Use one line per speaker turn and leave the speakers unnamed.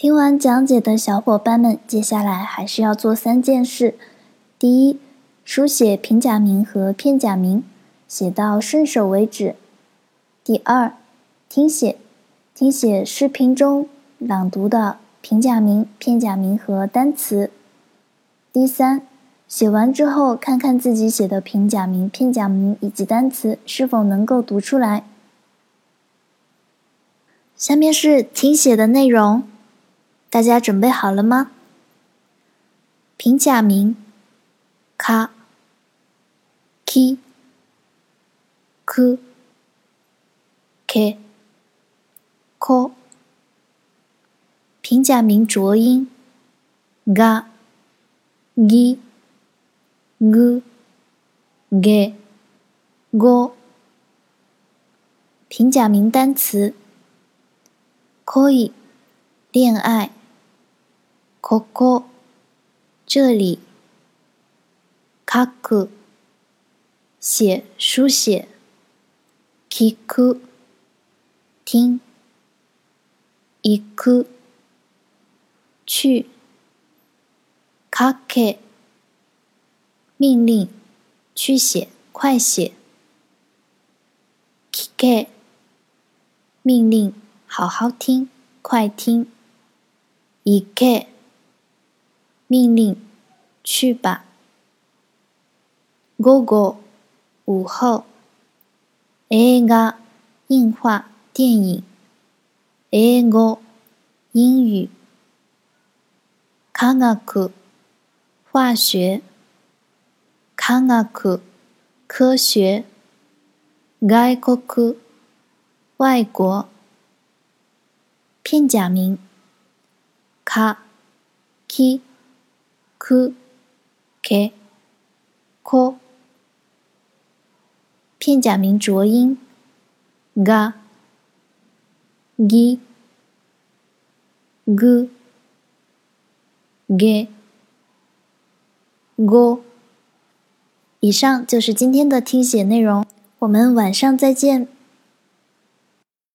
听完讲解的小伙伴们，接下来还是要做三件事：第一，书写平假名和片假名，写到顺手为止；第二，听写，听写视频中朗读的平假名、片假名和单词；第三，写完之后，看看自己写的平假名、片假名以及单词是否能够读出来。下面是听写的内容。大家准备好了吗？平假名，カ、キ、ク、k コ。平假名浊音，ガ、ギ、グ、ゲ、ゴ。平假名单词，恋、爱。ここ，这里。書く，写書寫。聞く，听。行く，去。かけ命令。去写，快写。聞く，命令，好好听快听。行く。命令，去吧。午後，映画，电影，英語，化学，科学，外国，片假名，カ，キ。k k k 片假名浊音 ga gi g e go，以上就是今天的听写内容，我们晚上再见。